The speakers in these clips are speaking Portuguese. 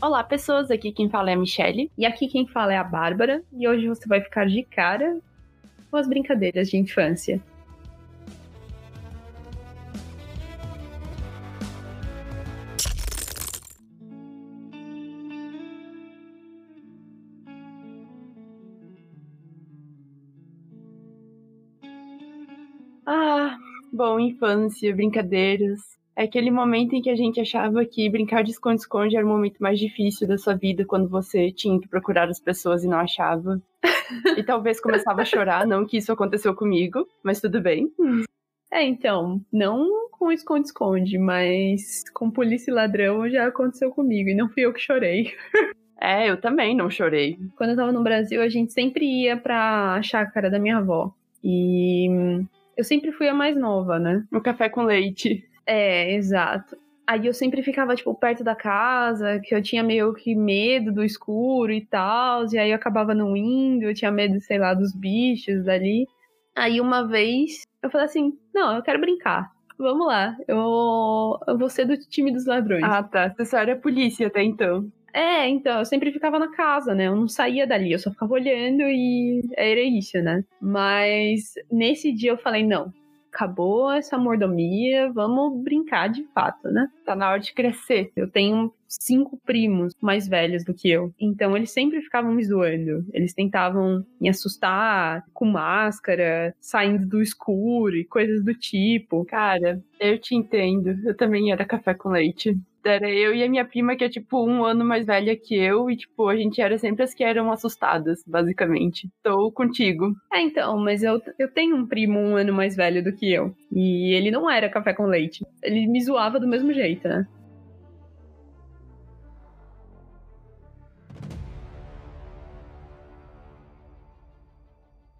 Olá, pessoas. Aqui quem fala é a Michelle. E aqui quem fala é a Bárbara. E hoje você vai ficar de cara com as brincadeiras de infância. Ah, bom, infância, brincadeiras. É aquele momento em que a gente achava que brincar de esconde-esconde era o momento mais difícil da sua vida, quando você tinha que procurar as pessoas e não achava. e talvez começava a chorar, não que isso aconteceu comigo, mas tudo bem. É, então, não com esconde-esconde, mas com polícia e ladrão já aconteceu comigo, e não fui eu que chorei. É, eu também não chorei. Quando eu tava no Brasil, a gente sempre ia pra chácara da minha avó. E eu sempre fui a mais nova, né? No café com leite. É, exato. Aí eu sempre ficava, tipo, perto da casa, que eu tinha meio que medo do escuro e tal, e aí eu acabava não indo, eu tinha medo, sei lá, dos bichos dali. Aí uma vez eu falei assim: não, eu quero brincar. Vamos lá, eu, eu vou ser do time dos ladrões. Ah, tá. Você só era polícia até então. É, então, eu sempre ficava na casa, né? Eu não saía dali, eu só ficava olhando e era isso, né? Mas nesse dia eu falei: não, acabou essa mordomia, vamos brincar de fato, né? Tá na hora de crescer. Eu tenho cinco primos mais velhos do que eu. Então eles sempre ficavam me zoando. Eles tentavam me assustar com máscara, saindo do escuro e coisas do tipo. Cara, eu te entendo. Eu também era café com leite. Era eu e a minha prima, que é tipo um ano mais velha que eu, e tipo, a gente era sempre as que eram assustadas, basicamente. Tô contigo. É, então, mas eu, eu tenho um primo um ano mais velho do que eu. E ele não era café com leite. Ele me zoava do mesmo jeito, né?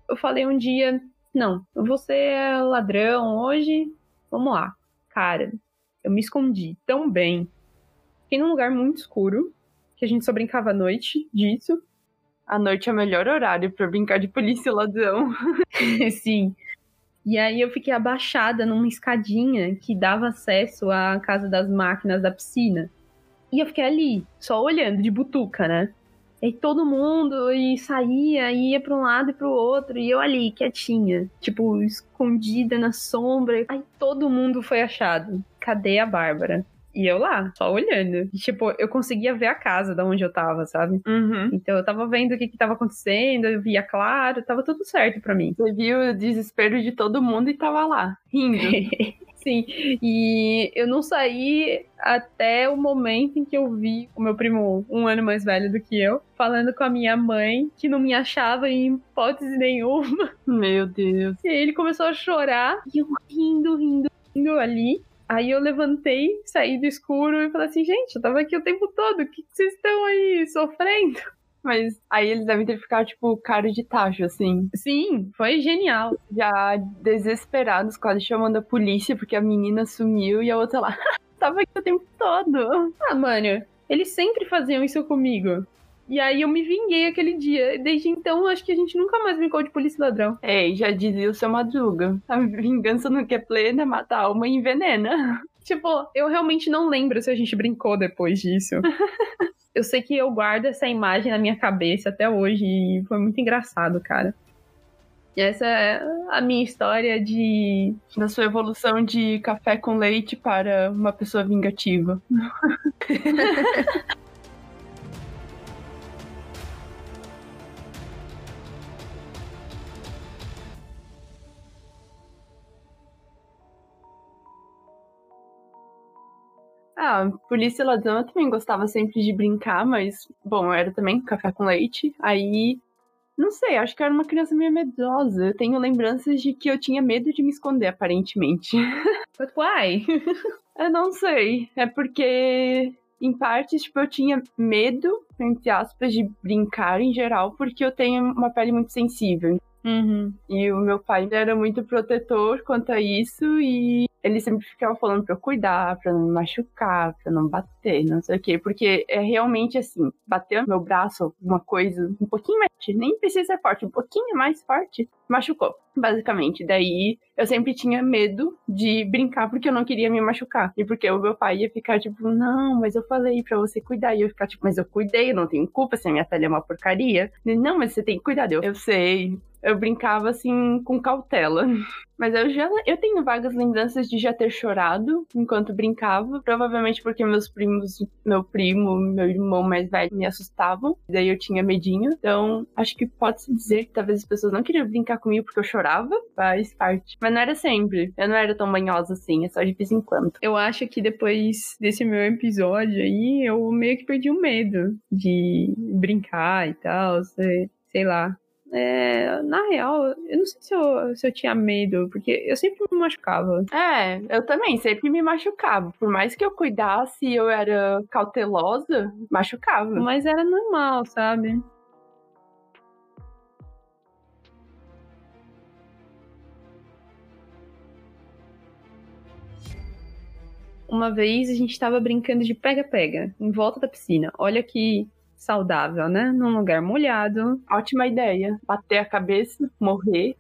Eu falei um dia, não, você é ladrão hoje, vamos lá. Cara, eu me escondi tão bem. Fiquei num lugar muito escuro, que a gente só brincava à noite disso. A noite é o melhor horário para brincar de polícia e ladrão. Sim. E aí eu fiquei abaixada numa escadinha que dava acesso à casa das máquinas da piscina. E eu fiquei ali, só olhando de butuca, né? E todo mundo e saía, ia para um lado e para o outro, e eu ali, quietinha, tipo, escondida na sombra. Aí todo mundo foi achado. Cadê a Bárbara? E eu lá, só olhando. E, tipo, eu conseguia ver a casa da onde eu tava, sabe? Uhum. Então eu tava vendo o que que tava acontecendo, eu via claro, tava tudo certo para mim. Você viu o desespero de todo mundo e tava lá, rindo. Sim, e eu não saí até o momento em que eu vi o meu primo, um ano mais velho do que eu, falando com a minha mãe que não me achava em hipótese nenhuma. Meu Deus. E aí ele começou a chorar e eu rindo, rindo, rindo ali. Aí eu levantei, saí do escuro e falei assim, gente, eu tava aqui o tempo todo, o que vocês estão aí sofrendo? Mas aí eles devem ter ficado, tipo, cara de tacho, assim. Sim, foi genial. Já desesperados, quase chamando a polícia, porque a menina sumiu e a outra lá. Tava aqui o tempo todo. Ah, mano, eles sempre faziam isso comigo. E aí eu me vinguei aquele dia. Desde então, acho que a gente nunca mais brincou de polícia e ladrão. É, já dizia o seu Madruga. A vingança não quer plena, mata a alma e envenena. Tipo, eu realmente não lembro se a gente brincou depois disso. eu sei que eu guardo essa imagem na minha cabeça até hoje e foi muito engraçado, cara. E essa é a minha história de. Da sua evolução de café com leite para uma pessoa vingativa. Ah, polícia e ladrão eu também gostava sempre de brincar, mas, bom, eu era também café com leite. Aí, não sei, acho que eu era uma criança meio medrosa. Eu tenho lembranças de que eu tinha medo de me esconder, aparentemente. But why? eu não sei. É porque, em parte, tipo, eu tinha medo, entre aspas, de brincar em geral, porque eu tenho uma pele muito sensível. Uhum. E o meu pai era muito protetor quanto a isso e ele sempre ficava falando pra eu cuidar, pra não me machucar, pra não bater, não sei o quê. Porque é realmente assim, bater meu braço, uma coisa um pouquinho mais, nem precisa ser forte, um pouquinho mais forte, machucou, basicamente. Daí eu sempre tinha medo de brincar porque eu não queria me machucar. E porque o meu pai ia ficar tipo, não, mas eu falei pra você cuidar. E eu ia ficar tipo, mas eu cuidei, eu não tenho culpa se a minha pele é uma porcaria. Não, mas você tem que cuidar. Eu, eu sei, eu brincava assim com cautela. Mas eu já eu tenho vagas lembranças de já ter chorado enquanto brincava, provavelmente porque meus primos, meu primo, meu irmão mais velho me assustavam, daí eu tinha medinho. Então, acho que pode se dizer que talvez as pessoas não queriam brincar comigo porque eu chorava, faz parte. Mas não era sempre. Eu não era tão manhosa assim, é só de vez em quando. Eu acho que depois desse meu episódio aí, eu meio que perdi o medo de brincar e tal, sei, sei lá. É, na real, eu não sei se eu, se eu tinha medo, porque eu sempre me machucava. É, eu também sempre me machucava. Por mais que eu cuidasse, eu era cautelosa, machucava. Mas era normal, sabe? Uma vez a gente estava brincando de pega-pega em volta da piscina. Olha que saudável, né? Num lugar molhado. Ótima ideia. Bater a cabeça, morrer.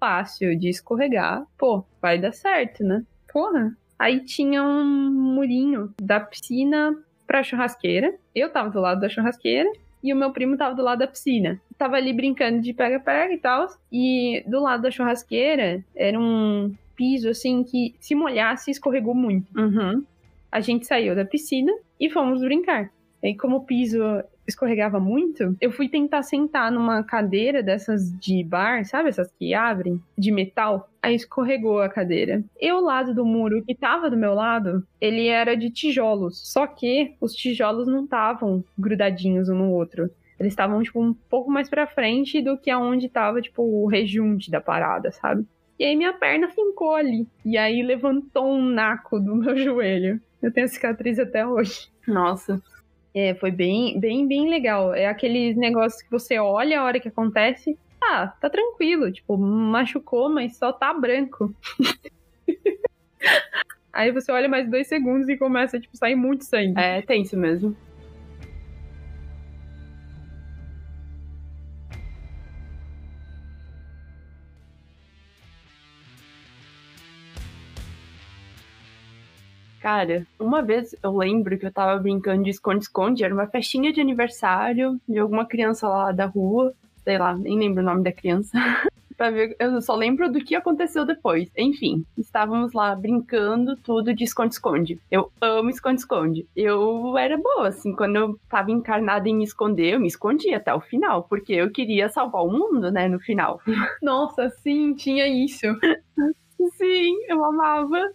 Fácil de escorregar. Pô, vai dar certo, né? Porra. Aí tinha um murinho da piscina pra churrasqueira. Eu tava do lado da churrasqueira e o meu primo tava do lado da piscina. Tava ali brincando de pega-pega e tal. E do lado da churrasqueira era um piso assim que se molhasse escorregou muito. Uhum. A gente saiu da piscina e fomos brincar. E como o piso escorregava muito, eu fui tentar sentar numa cadeira dessas de bar, sabe essas que abrem, de metal. Aí escorregou a cadeira. E o lado do muro que tava do meu lado, ele era de tijolos. Só que os tijolos não estavam grudadinhos um no outro. Eles estavam, tipo, um pouco mais pra frente do que aonde tava, tipo, o rejunte da parada, sabe? E aí minha perna fincou ali. E aí levantou um naco do meu joelho. Eu tenho cicatriz até hoje. Nossa. É, foi bem, bem, bem legal. É aqueles negócios que você olha a hora que acontece. Ah, tá tranquilo. Tipo, machucou, mas só tá branco. Aí você olha mais dois segundos e começa, tipo, sair muito sangue. É tenso mesmo. Cara, uma vez eu lembro que eu tava brincando de esconde-esconde, era uma festinha de aniversário de alguma criança lá da rua, sei lá, nem lembro o nome da criança. pra ver, eu só lembro do que aconteceu depois. Enfim, estávamos lá brincando tudo de esconde-esconde. Eu amo esconde-esconde. Eu era boa, assim, quando eu tava encarnada em me esconder, eu me escondia até o final, porque eu queria salvar o mundo, né, no final. Nossa, sim, tinha isso. Sim, eu amava.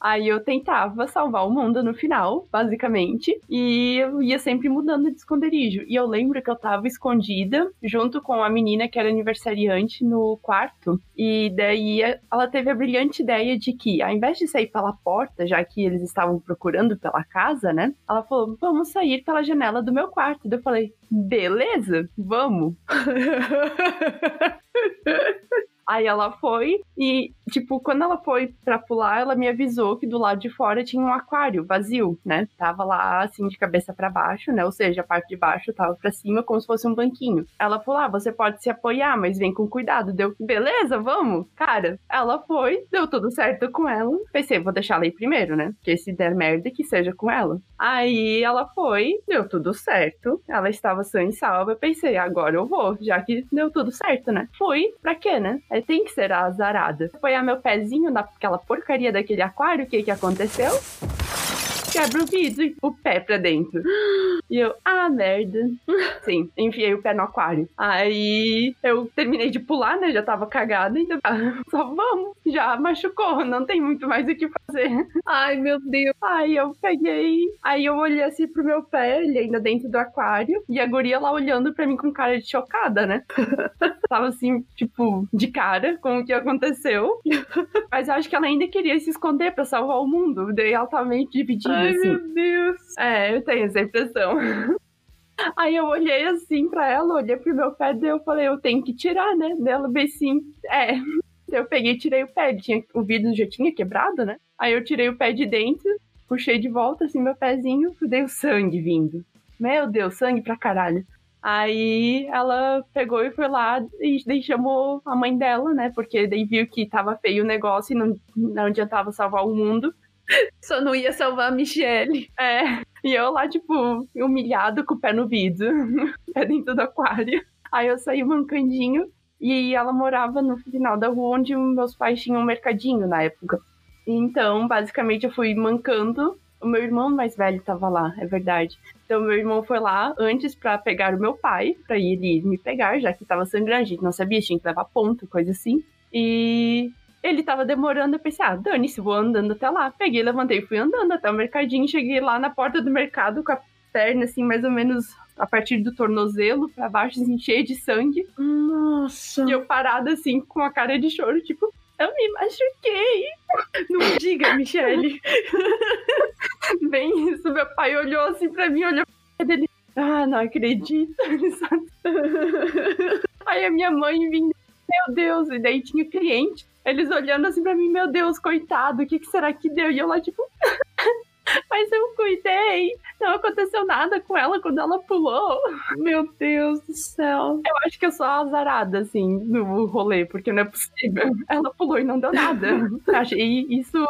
Aí eu tentava salvar o mundo no final, basicamente, e eu ia sempre mudando de esconderijo. E eu lembro que eu tava escondida junto com a menina que era aniversariante no quarto, e daí ela teve a brilhante ideia de que, ao invés de sair pela porta, já que eles estavam procurando pela casa, né? Ela falou: vamos sair pela janela do meu quarto. Daí eu falei: beleza, vamos. Aí ela foi e, tipo, quando ela foi pra pular, ela me avisou que do lado de fora tinha um aquário vazio, né? Tava lá, assim, de cabeça para baixo, né? Ou seja, a parte de baixo tava pra cima como se fosse um banquinho. Ela falou: ah, você pode se apoiar, mas vem com cuidado. Deu, beleza, vamos? Cara, ela foi, deu tudo certo com ela. Pensei, vou deixar ela aí primeiro, né? Porque se der merda, que seja com ela. Aí ela foi, deu tudo certo. Ela estava sã e salva. Eu pensei, agora eu vou, já que deu tudo certo, né? Fui, pra quê, né? Aí tem que ser a azarada. Apoiar meu pezinho naquela porcaria daquele aquário, o que que aconteceu? Quebra o vidro e o pé pra dentro. E eu, ah, merda. Sim, enfiei o pé no aquário. Aí eu terminei de pular, né? Já tava cagada, então ah, só vamos. Já machucou, não tem muito mais o que fazer. Ai, meu Deus. Aí eu peguei, aí eu olhei assim pro meu pé, ele ainda dentro do aquário, e a guria lá olhando pra mim com cara de chocada, né? Tava assim, tipo, de cara com o que aconteceu. Mas eu acho que ela ainda queria se esconder pra salvar o mundo. Daí ela tava meio dividida. Ai, assim. meu Deus. É, eu tenho essa impressão. Aí eu olhei assim pra ela, olhei pro meu pé, daí eu falei, eu tenho que tirar, né? Daí ela bem assim, é. Eu peguei e tirei o pé, tinha, o vidro já tinha quebrado, né? Aí eu tirei o pé de dentro, puxei de volta, assim, meu pezinho, dei o sangue vindo. Meu Deus, sangue pra caralho. Aí ela pegou e foi lá e daí chamou a mãe dela, né? Porque daí viu que tava feio o negócio e não, não adiantava salvar o mundo. Só não ia salvar a Michelle. É. E eu lá, tipo, humilhado com o pé no vidro, pé dentro do aquário. Aí eu saí mancandinho e ela morava no final da rua onde meus pais tinham um mercadinho na época. Então, basicamente, eu fui mancando. O meu irmão mais velho tava lá, é verdade. Então, meu irmão foi lá antes para pegar o meu pai, para ele me pegar, já que tava sangrando. A gente não sabia, tinha que levar ponto, coisa assim. E ele tava demorando, eu pensei, ah, dane-se, vou andando até lá. Peguei, levantei, fui andando até o mercadinho, cheguei lá na porta do mercado com a perna, assim, mais ou menos a partir do tornozelo pra baixo, assim, cheia de sangue. Nossa! E eu parada, assim, com a cara de choro, tipo, eu me machuquei. Não diga, Michele. Bem isso, meu pai olhou assim pra mim, olhou pra dele. Ah, não acredito. Aí a minha mãe vinha, meu Deus, e daí tinha cliente. Eles olhando assim pra mim, meu Deus, coitado, o que, que será que deu? E eu lá, tipo, mas eu cuidei, não aconteceu nada com ela quando ela pulou. Meu Deus do céu. Eu acho que eu sou azarada, assim, no rolê, porque não é possível. Ela pulou e não deu nada. Achei isso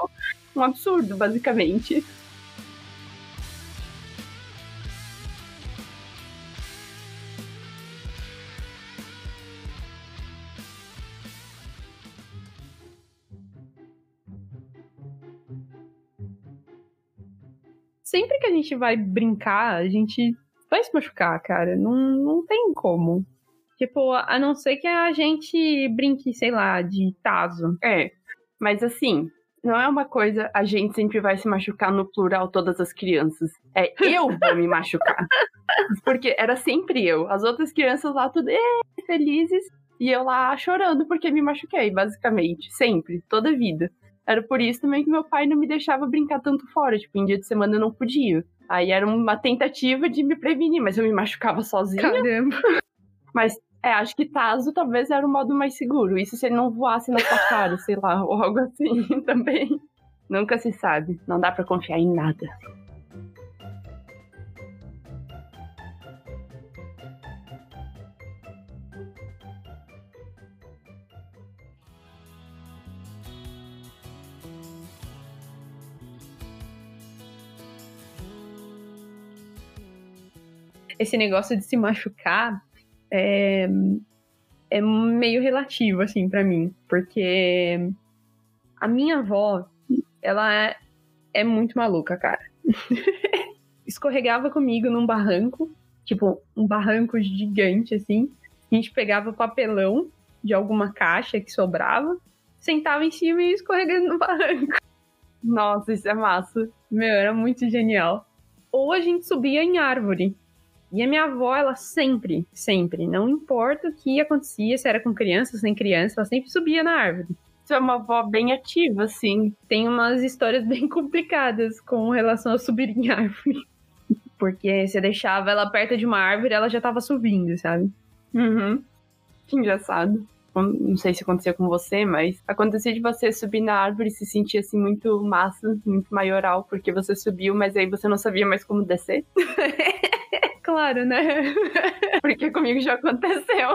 um absurdo, basicamente. Gente vai brincar, a gente vai se machucar, cara. Não, não tem como. Tipo, a não ser que a gente brinque, sei lá, de taso. É, mas assim, não é uma coisa, a gente sempre vai se machucar no plural, todas as crianças. É eu vou me machucar. Porque era sempre eu. As outras crianças lá, tudo felizes. E eu lá chorando porque me machuquei, basicamente. Sempre, toda vida. Era por isso também que meu pai não me deixava brincar tanto fora. Tipo, em dia de semana eu não podia. Aí era uma tentativa de me prevenir, mas eu me machucava sozinha. Caramba. Mas é, acho que Tazo talvez era o modo mais seguro. Isso se ele não voasse na sua cara, sei lá, ou algo assim também. Nunca se sabe. Não dá para confiar em nada. Esse negócio de se machucar é, é meio relativo, assim, para mim. Porque a minha avó, ela é, é muito maluca, cara. Escorregava comigo num barranco, tipo, um barranco gigante, assim. A gente pegava papelão de alguma caixa que sobrava, sentava em cima e escorregando no barranco. Nossa, isso é massa. Meu, era muito genial. Ou a gente subia em árvore. E a minha avó, ela sempre, sempre, não importa o que acontecia, se era com criança, sem criança, ela sempre subia na árvore. Você é uma avó bem ativa, assim. Tem umas histórias bem complicadas com relação a subir em árvore. Porque você deixava ela perto de uma árvore, ela já tava subindo, sabe? Uhum. Que engraçado. Não sei se acontecia com você, mas acontecia de você subir na árvore e se sentir assim muito massa, muito maioral, porque você subiu, mas aí você não sabia mais como descer. claro, né? Porque comigo já aconteceu.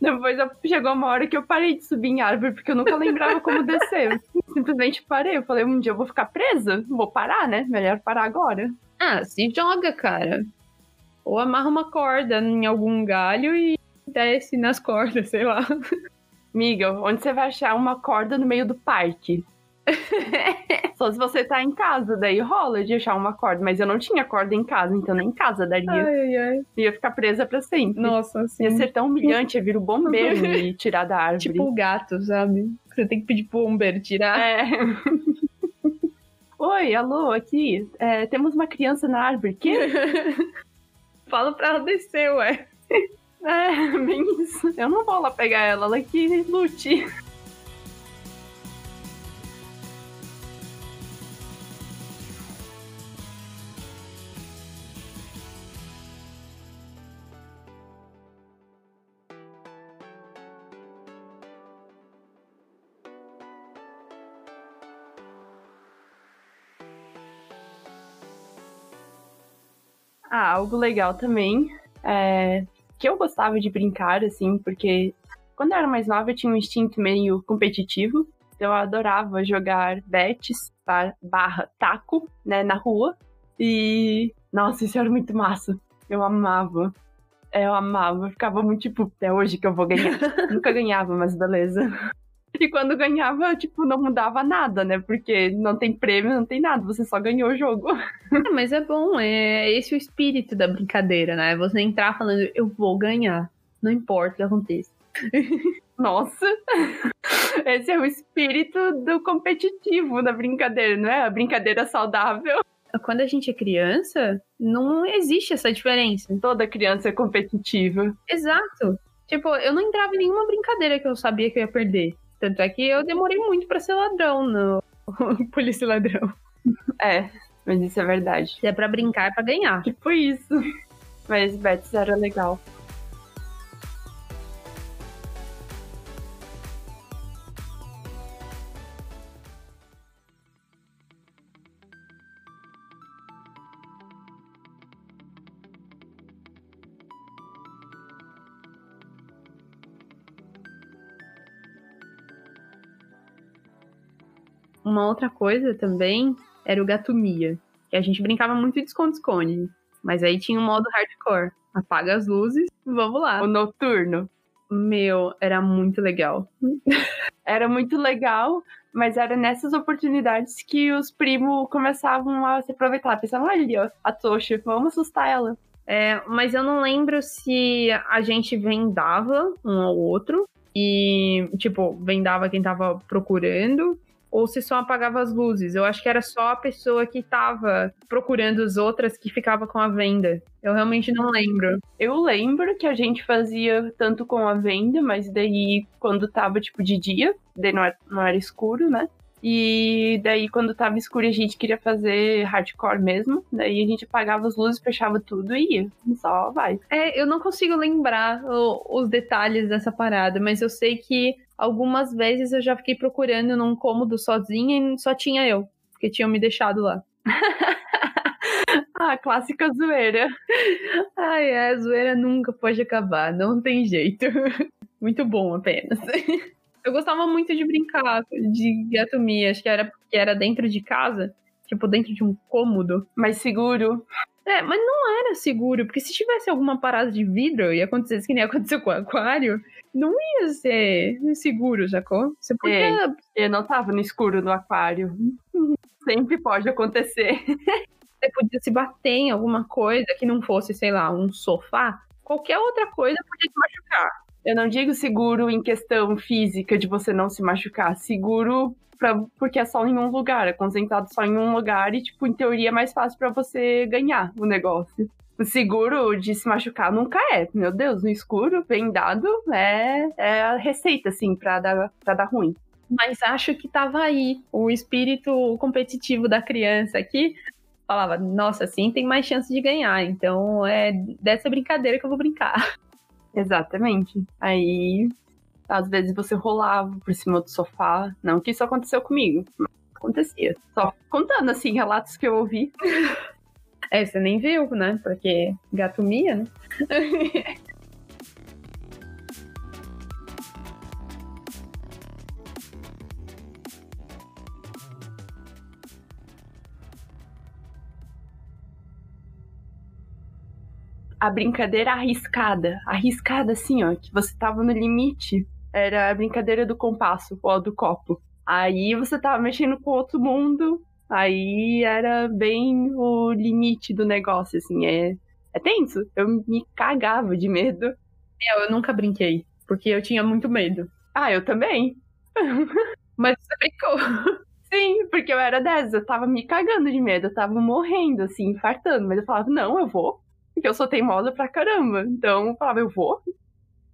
Depois eu, chegou uma hora que eu parei de subir em árvore, porque eu nunca lembrava como descer. Simplesmente parei. Eu falei, um dia eu vou ficar presa? Vou parar, né? Melhor parar agora. Ah, se joga, cara. Ou amarra uma corda em algum galho e desce nas cordas, sei lá. Amiga, onde você vai achar uma corda no meio do parque? Só se você tá em casa, daí rola de achar uma corda. Mas eu não tinha corda em casa, então nem em casa daria. Ai, ai. Ia ficar presa pra sempre. Nossa, sim. Ia ser tão humilhante, ia vir o bombeiro e tirar da árvore. Tipo o gato, sabe? Você tem que pedir pro bombeiro tirar. É. Oi, alô, aqui. É, temos uma criança na árvore. Que? Fala pra ela descer, ué. É, bem isso. Eu não vou lá pegar ela, ela que lute. Algo legal também. É, que eu gostava de brincar, assim, porque quando eu era mais nova eu tinha um instinto meio competitivo. Então eu adorava jogar bets barra taco, né, na rua. E, nossa, isso era muito massa. Eu amava. Eu amava. Eu ficava muito tipo, é hoje que eu vou ganhar. Nunca ganhava, mas beleza. E quando ganhava, tipo, não mudava nada, né? Porque não tem prêmio, não tem nada, você só ganhou o jogo. Ah, mas é bom, é esse o espírito da brincadeira, né? Você entrar falando, eu vou ganhar, não importa o que aconteça. Nossa! Esse é o espírito do competitivo da brincadeira, não é? A brincadeira saudável. Quando a gente é criança, não existe essa diferença. Toda criança é competitiva. Exato. Tipo, eu não entrava em nenhuma brincadeira que eu sabia que eu ia perder. Tanto é que eu demorei muito para ser ladrão no Polícia Ladrão. É, mas isso é verdade. Se é pra brincar, é pra ganhar. Tipo isso. Mas Betis era legal. Uma outra coisa também era o Gatomia, que a gente brincava muito de esconde-esconde. Mas aí tinha um modo hardcore. Apaga as luzes, vamos lá. O noturno. Meu, era muito legal. era muito legal, mas era nessas oportunidades que os primos começavam a se aproveitar. Pensavam, ali, ó, a Tocha, vamos assustar ela. É, mas eu não lembro se a gente vendava um ao outro e, tipo, vendava quem tava procurando ou se só apagava as luzes. Eu acho que era só a pessoa que estava procurando as outras que ficava com a venda. Eu realmente não lembro. Eu lembro que a gente fazia tanto com a venda, mas daí quando tava tipo de dia, daí não era, não era escuro, né? E daí, quando tava escuro a gente queria fazer hardcore mesmo, daí a gente apagava as luzes, fechava tudo e ia. Só vai. É, eu não consigo lembrar o, os detalhes dessa parada, mas eu sei que algumas vezes eu já fiquei procurando num cômodo sozinha e só tinha eu, porque tinham me deixado lá. ah, clássica zoeira. Ai, é, a zoeira nunca pode acabar, não tem jeito. Muito bom apenas. Eu gostava muito de brincar de gatomia, acho que era porque era dentro de casa, tipo dentro de um cômodo. Mais seguro. É, mas não era seguro, porque se tivesse alguma parada de vidro e acontecesse que nem aconteceu com o aquário, não ia ser seguro, Jacó. Você podia. Ei, eu não tava no escuro no aquário. Sempre pode acontecer. Você podia se bater em alguma coisa que não fosse, sei lá, um sofá. Qualquer outra coisa podia te machucar. Eu não digo seguro em questão física de você não se machucar, seguro pra, porque é só em um lugar, é concentrado só em um lugar e, tipo, em teoria é mais fácil para você ganhar o negócio. O seguro de se machucar nunca é. Meu Deus, no escuro, bem dado, é, é a receita, assim, pra dar, pra dar ruim. Mas acho que tava aí o espírito competitivo da criança aqui. Falava, nossa, assim tem mais chance de ganhar. Então é dessa brincadeira que eu vou brincar. Exatamente. Aí, às vezes você rolava por cima do sofá. Não que isso aconteceu comigo, mas acontecia. Só contando, assim, relatos que eu ouvi. É, você nem viu, né? Porque gato mia, né? a brincadeira arriscada, arriscada assim, ó, que você tava no limite, era a brincadeira do compasso, ou do copo. Aí você tava mexendo com outro mundo, aí era bem o limite do negócio, assim, é, é tenso. Eu me cagava de medo. Eu, eu nunca brinquei, porque eu tinha muito medo. Ah, eu também. Mas você brincou. Sim, porque eu era dessas, eu tava me cagando de medo, eu tava morrendo, assim, infartando, mas eu falava, não, eu vou, porque eu sou teimosa pra caramba. Então eu falava, eu vou.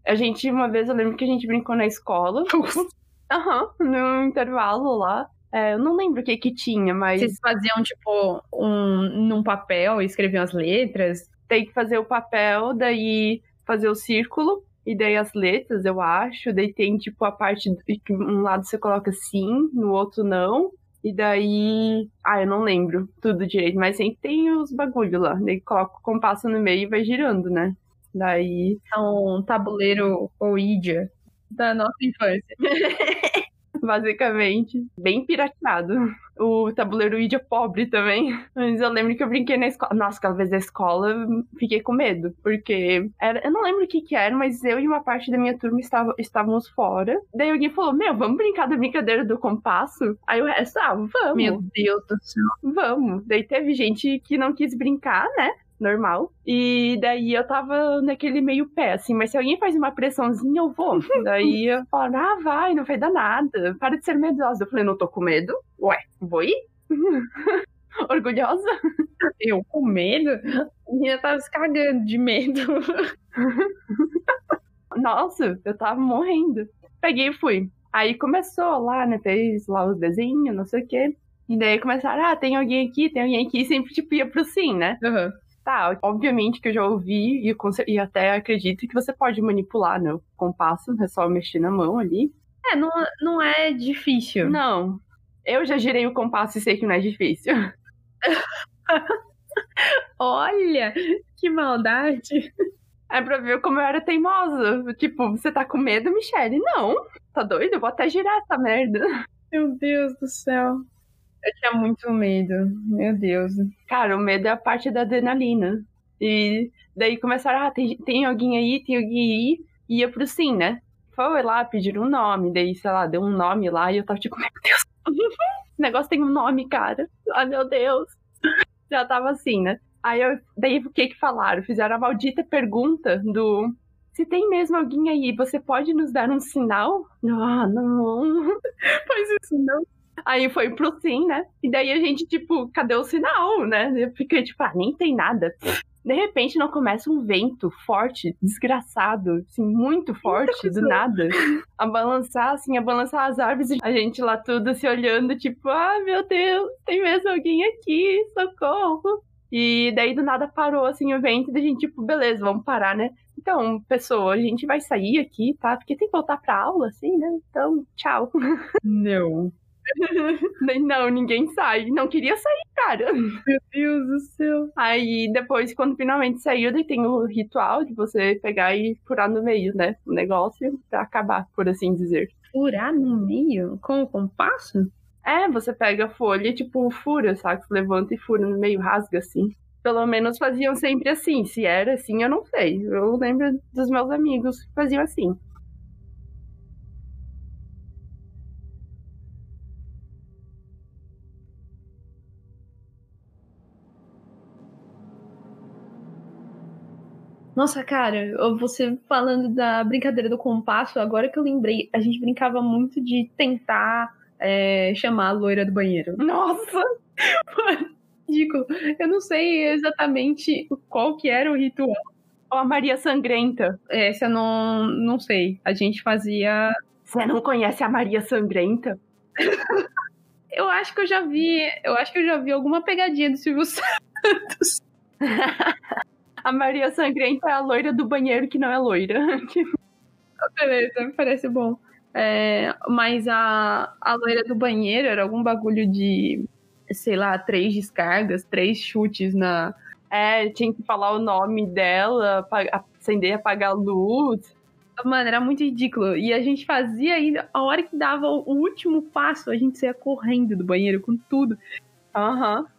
A gente, uma vez, eu lembro que a gente brincou na escola. Aham, uhum, no intervalo lá. É, eu não lembro o que que tinha, mas. Vocês faziam, tipo, um, num papel e escreviam as letras? Tem que fazer o papel, daí fazer o círculo, e daí as letras, eu acho. Daí tem, tipo, a parte que um lado você coloca sim, no outro não. E daí. Ah, eu não lembro tudo direito, mas sempre tem os bagulho lá. Daí coloca o compasso no meio e vai girando, né? Daí. É um tabuleiro Ouija da nossa infância. basicamente. Bem pirateado. O tabuleiro Ouija pobre também. Mas eu lembro que eu brinquei na escola. Nossa, aquela vez da escola, fiquei com medo. Porque era... eu não lembro o que que era, mas eu e uma parte da minha turma estava... estávamos fora. Daí alguém falou, meu, vamos brincar da brincadeira do compasso? Aí o resto, ah, vamos. Meu Deus do céu. Vamos. Daí teve gente que não quis brincar, né? Normal. E daí eu tava naquele meio pé, assim, mas se alguém faz uma pressãozinha, eu vou. daí eu falo, ah, vai, não vai dar nada. Para de ser medrosa. Eu falei, não tô com medo. Ué, vou ir? Orgulhosa? Eu com medo? A minha tava se cagando de medo. Nossa, eu tava morrendo. Peguei e fui. Aí começou lá, né? Fez lá os desenhos, não sei o quê. E daí começaram, ah, tem alguém aqui, tem alguém aqui, e sempre tipo ia pro sim, né? Uhum. Tá, obviamente que eu já ouvi e, e até acredito que você pode manipular, né? O compasso, é só mexer na mão ali. É, não, não é difícil. Não. Eu já girei o compasso e sei que não é difícil. Olha, que maldade. É pra ver como eu era teimosa. Tipo, você tá com medo, Michelle? Não. Tá doido? Eu vou até girar essa merda. Meu Deus do céu. Eu tinha muito medo. Meu Deus. Cara, o medo é a parte da adrenalina. E daí começaram, ah, tem, tem alguém aí, tem alguém aí. E ia pro sim, né? Foi lá, pedir um nome. Daí, sei lá, deu um nome lá. E eu tava tipo, meu Deus. Esse negócio tem um nome, cara. Ai, meu Deus. Já tava assim, né? Aí eu, daí o que que falaram? Fizeram a maldita pergunta do se tem mesmo alguém aí, você pode nos dar um sinal? Ah, não. Faz isso não. Aí foi pro sim, né? E daí a gente, tipo, cadê o sinal, né? Eu fiquei, tipo, ah, nem tem nada. De repente não começa um vento forte, desgraçado, assim, muito forte, do nada. A balançar, assim, a balançar as árvores. A gente lá tudo se olhando, tipo, ah, meu Deus, tem mesmo alguém aqui, socorro. E daí do nada parou, assim, o vento, e a gente, tipo, beleza, vamos parar, né? Então, pessoa, a gente vai sair aqui, tá? Porque tem que voltar pra aula, assim, né? Então, tchau. Não. não, ninguém sai. Não queria sair, cara. Meu Deus do céu. Aí depois, quando finalmente saiu, daí tem o ritual de você pegar e furar no meio, né? O negócio pra acabar, por assim dizer. Furar no meio? Com o compasso? É, você pega a folha e, tipo, fura, sabe? Levanta e fura no meio, rasga assim. Pelo menos faziam sempre assim. Se era assim, eu não sei. Eu lembro dos meus amigos que faziam assim. Nossa, cara, você falando da brincadeira do compasso, agora que eu lembrei, a gente brincava muito de tentar é, chamar a loira do banheiro. Nossa! Digo, eu não sei exatamente qual que era o ritual. Ou a Maria Sangrenta. Essa eu não, não sei. A gente fazia. Você não conhece a Maria Sangrenta? eu acho que eu já vi. Eu acho que eu já vi alguma pegadinha do Silvio Santos. A Maria Sangrenta é a loira do banheiro que não é loira. Beleza, me parece bom. É, mas a, a loira do banheiro era algum bagulho de, sei lá, três descargas, três chutes na. É, tinha que falar o nome dela, acender e apagar a luz. Mano, era muito ridículo. E a gente fazia ainda, a hora que dava o último passo, a gente saía correndo do banheiro com tudo. Aham. Uhum.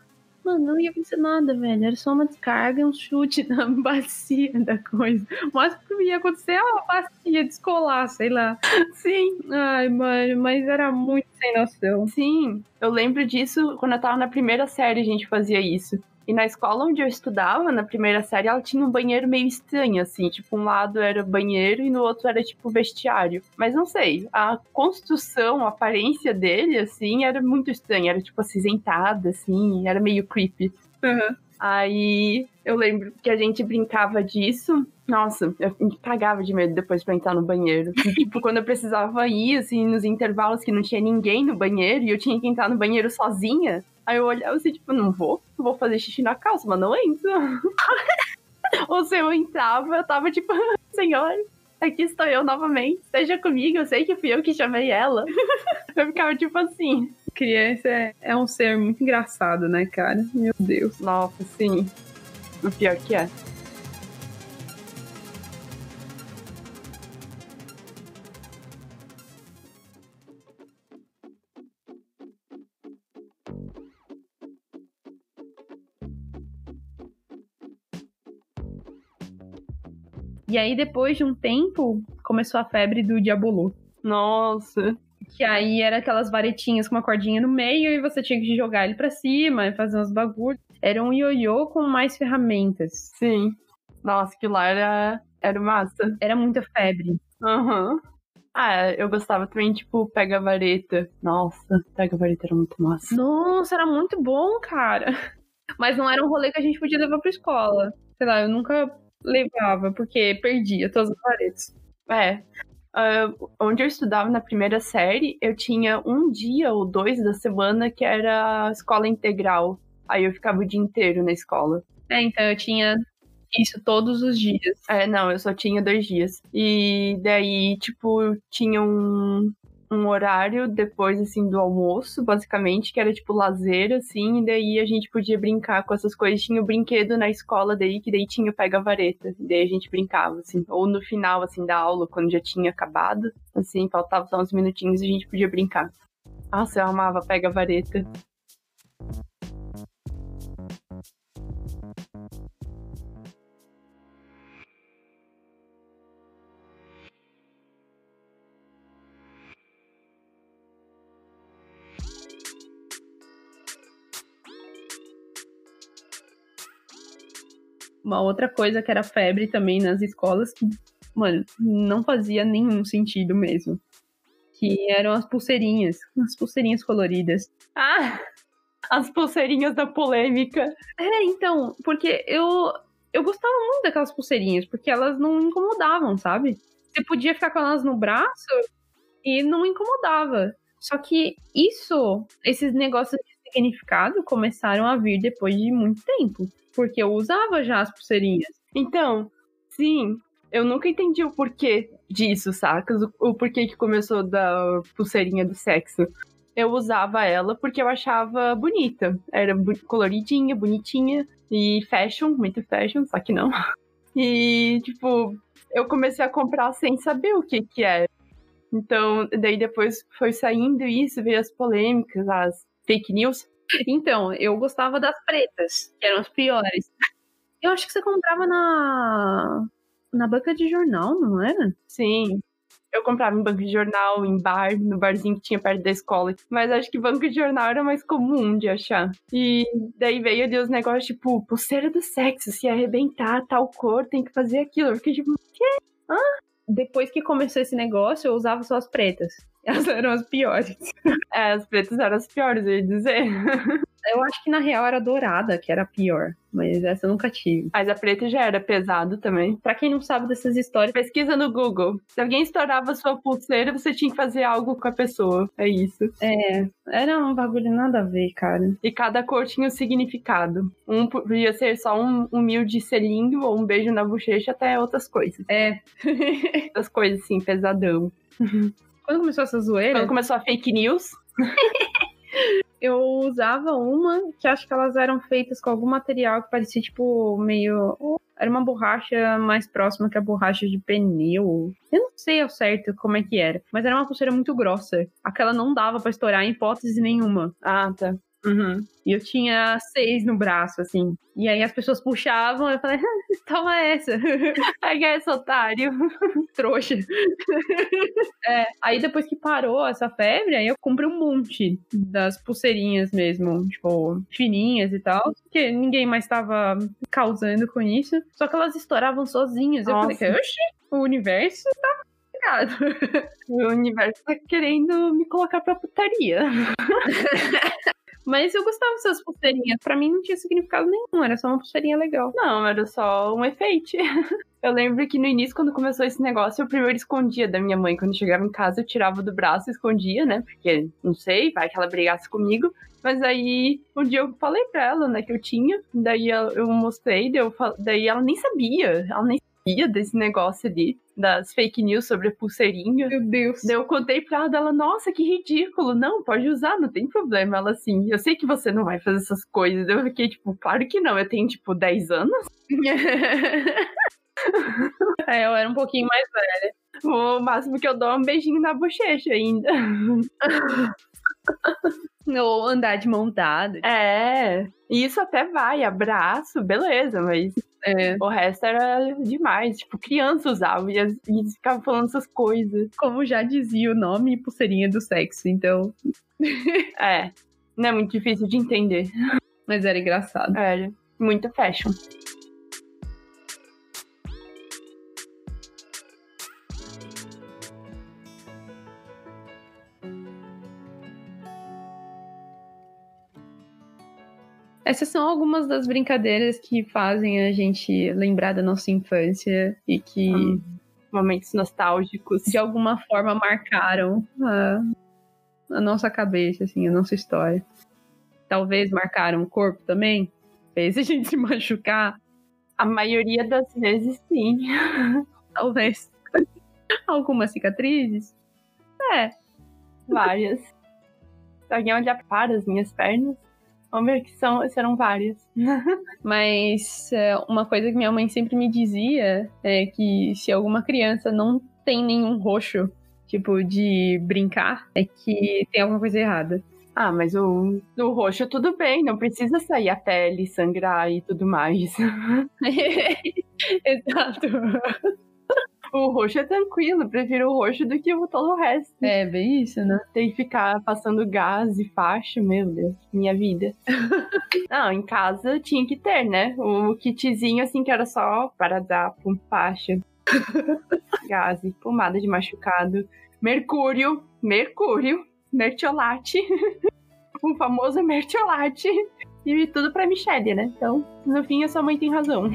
Mano, não ia acontecer nada, velho. Era só uma descarga e um chute na bacia da coisa. Mas o que ia acontecer é uma bacia descolar, sei lá. Sim. Ai, mano, mas era muito sem noção. Sim. Eu lembro disso quando eu tava na primeira série, a gente fazia isso. E na escola onde eu estudava, na primeira série, ela tinha um banheiro meio estranho, assim. Tipo, um lado era banheiro e no outro era, tipo, vestiário. Mas não sei, a construção, a aparência dele, assim, era muito estranha. Era, tipo, acinzentada, assim, era meio creepy. Uhum. Aí eu lembro que a gente brincava disso. Nossa, eu me cagava de medo depois pra entrar no banheiro. Tipo, quando eu precisava ir, assim, nos intervalos que não tinha ninguém no banheiro e eu tinha que entrar no banheiro sozinha, Aí eu olhava assim, tipo, não vou, vou fazer xixi na calça, mas não entro. Ou se eu entrava, eu tava tipo, senhor, aqui estou eu novamente, esteja comigo, eu sei que fui eu que chamei ela. Eu ficava tipo assim. Criança é, é um ser muito engraçado, né, cara? Meu Deus. Nossa, sim. O pior que é. E aí, depois de um tempo, começou a febre do Diabolô. Nossa. Que aí era aquelas varetinhas com uma cordinha no meio e você tinha que jogar ele pra cima e fazer uns bagulhos. Era um ioiô com mais ferramentas. Sim. Nossa, que lá era, era massa. Era muita febre. Aham. Uhum. Ah, eu gostava também, tipo, Pega Vareta. Nossa, Pega Vareta era muito massa. Nossa, era muito bom, cara. Mas não era um rolê que a gente podia levar pra escola. Sei lá, eu nunca levava, porque perdia todas as varetas. É. Uh, onde eu estudava na primeira série, eu tinha um dia ou dois da semana que era escola integral. Aí eu ficava o dia inteiro na escola. É, então eu tinha isso todos os dias. É, não, eu só tinha dois dias. E daí, tipo, tinha um, um horário depois, assim, do almoço, basicamente, que era, tipo, lazer, assim, e daí a gente podia brincar com essas coisas. Tinha o brinquedo na escola daí, que daí tinha o pega-vareta. Daí a gente brincava, assim. Ou no final, assim, da aula, quando já tinha acabado, assim, faltava só uns minutinhos e a gente podia brincar. Nossa, eu amava pega-vareta. Uma outra coisa que era febre também nas escolas, que, mano, não fazia nenhum sentido mesmo. Que eram as pulseirinhas, as pulseirinhas coloridas. Ah! As pulseirinhas da polêmica. É, então, porque eu, eu gostava muito daquelas pulseirinhas, porque elas não incomodavam, sabe? Você podia ficar com elas no braço e não incomodava. Só que isso, esses negócios de significado começaram a vir depois de muito tempo porque eu usava já as pulseirinhas. Então, sim, eu nunca entendi o porquê disso, sacas? O, o porquê que começou da pulseirinha do sexo. Eu usava ela porque eu achava bonita. Era coloridinha, bonitinha e fashion, muito fashion, só que não. E, tipo, eu comecei a comprar sem saber o que que era. Então, daí depois foi saindo isso, veio as polêmicas, as fake news. Então, eu gostava das pretas, que eram as piores. Eu acho que você comprava na na banca de jornal, não era? Sim. Eu comprava em banco de jornal, em bar, no barzinho que tinha perto da escola. Mas acho que banco de jornal era mais comum de achar. E daí veio os negócios, tipo, pulseira do sexo, se arrebentar tal cor, tem que fazer aquilo. Eu fiquei tipo, quê? Hã? Depois que começou esse negócio, eu usava só as pretas. Elas eram as piores. É, as pretas eram as piores, eu ia dizer. Eu acho que na real era dourada, que era pior. Mas essa eu nunca tive. Mas a preta já era pesado também. Pra quem não sabe dessas histórias, pesquisa no Google. Se alguém estourava sua pulseira, você tinha que fazer algo com a pessoa. É isso. É, era um bagulho nada a ver, cara. E cada cor tinha um significado. Um podia ser só um humilde selinho ou um beijo na bochecha, até outras coisas. É. Outras coisas, assim, pesadão. Quando começou essa zoeira? Quando começou a fake news. eu usava uma que acho que elas eram feitas com algum material que parecia tipo meio. Era uma borracha mais próxima que a borracha de pneu. Eu não sei ao certo como é que era, mas era uma pulseira muito grossa. Aquela não dava para estourar em hipótese nenhuma. Ah, tá. Uhum. E eu tinha seis no braço, assim. E aí as pessoas puxavam, eu falei, ah, toma essa. Pega essa, otário. Trouxa. é, aí depois que parou essa febre, aí eu comprei um monte das pulseirinhas mesmo, tipo, fininhas e tal. Que ninguém mais estava causando com isso. Só que elas estouravam sozinhas. Eu falei, oxi, o universo tá o universo tá querendo me colocar pra putaria. Mas eu gostava dessas pulseirinhas. Pra mim não tinha significado nenhum, era só uma pulseirinha legal. Não, era só um efeito. Eu lembro que no início, quando começou esse negócio, eu primeiro escondia da minha mãe. Quando chegava em casa, eu tirava do braço e escondia, né? Porque, não sei, vai que ela brigasse comigo. Mas aí, um dia eu falei pra ela, né, que eu tinha. Daí eu mostrei, daí, eu, daí ela nem sabia. Ela nem ia desse negócio ali, das fake news sobre a pulseirinha. Meu Deus. Daí eu contei pra ela, dela, nossa, que ridículo. Não, pode usar, não tem problema. Ela assim, eu sei que você não vai fazer essas coisas. Eu fiquei, tipo, claro que não, eu tenho, tipo, 10 anos. é, eu era um pouquinho mais velha. O máximo que eu dou é um beijinho na bochecha ainda. Ou andar de montado. É, isso até vai, abraço, beleza, mas É. o resto era demais. Tipo, criança usava e, e ficava falando essas coisas. Como já dizia o nome, pulseirinha do sexo, então. É, não é muito difícil de entender. Mas era engraçado. Era muito fashion. Essas são algumas das brincadeiras que fazem a gente lembrar da nossa infância e que Hum. Momentos nostálgicos. de alguma forma marcaram a, a nossa cabeça, assim, a nossa história. Talvez marcaram o corpo também. Fez a gente se machucar, A maioria das vezes, sim. talvez. Algumas cicatrizes. É, Várias. Se alguém olhar para as minhas pernas, vamos ver que são, serão várias. Mas é, uma coisa que minha mãe sempre me dizia é que se alguma criança não tem nenhum roxo, tipo, de brincar, é que tem alguma coisa errada. Ah, mas o, o roxo tudo bem, não precisa sair a pele, sangrar e tudo mais. Exato. O roxo é tranquilo, prefiro o roxo do que o todo o resto. É, bem isso, né? Tem que ficar passando gás e faixa, meu Deus, minha vida. Não, em casa tinha que ter, né? O kitzinho, assim, que era só para dar com faixa, gás e pomada de machucado, mercúrio, mercúrio, mertiolate, o famoso mertiolate. E tudo pra Michelle, né? Então, no fim, a sua mãe tem razão.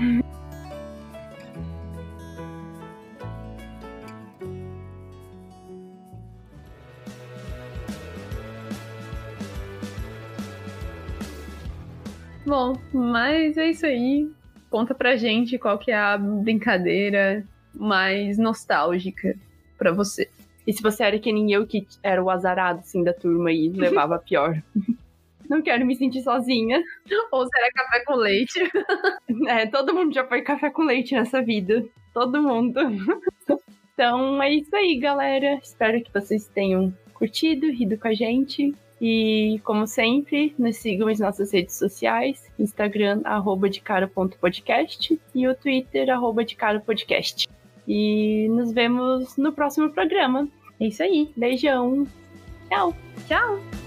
Bom, mas é isso aí. Conta pra gente qual que é a brincadeira mais nostálgica pra você. E se você era que nem eu, que era o azarado, assim, da turma e levava a pior. Não quero me sentir sozinha. Ou será café com leite? É, todo mundo já foi café com leite nessa vida. Todo mundo. Então é isso aí, galera. Espero que vocês tenham curtido, rido com a gente. E, como sempre, nos sigam nas nossas redes sociais: Instagram, arroba de cara.podcast e o Twitter, arroba de cara podcast. E nos vemos no próximo programa. É isso aí. Beijão. Tchau. Tchau.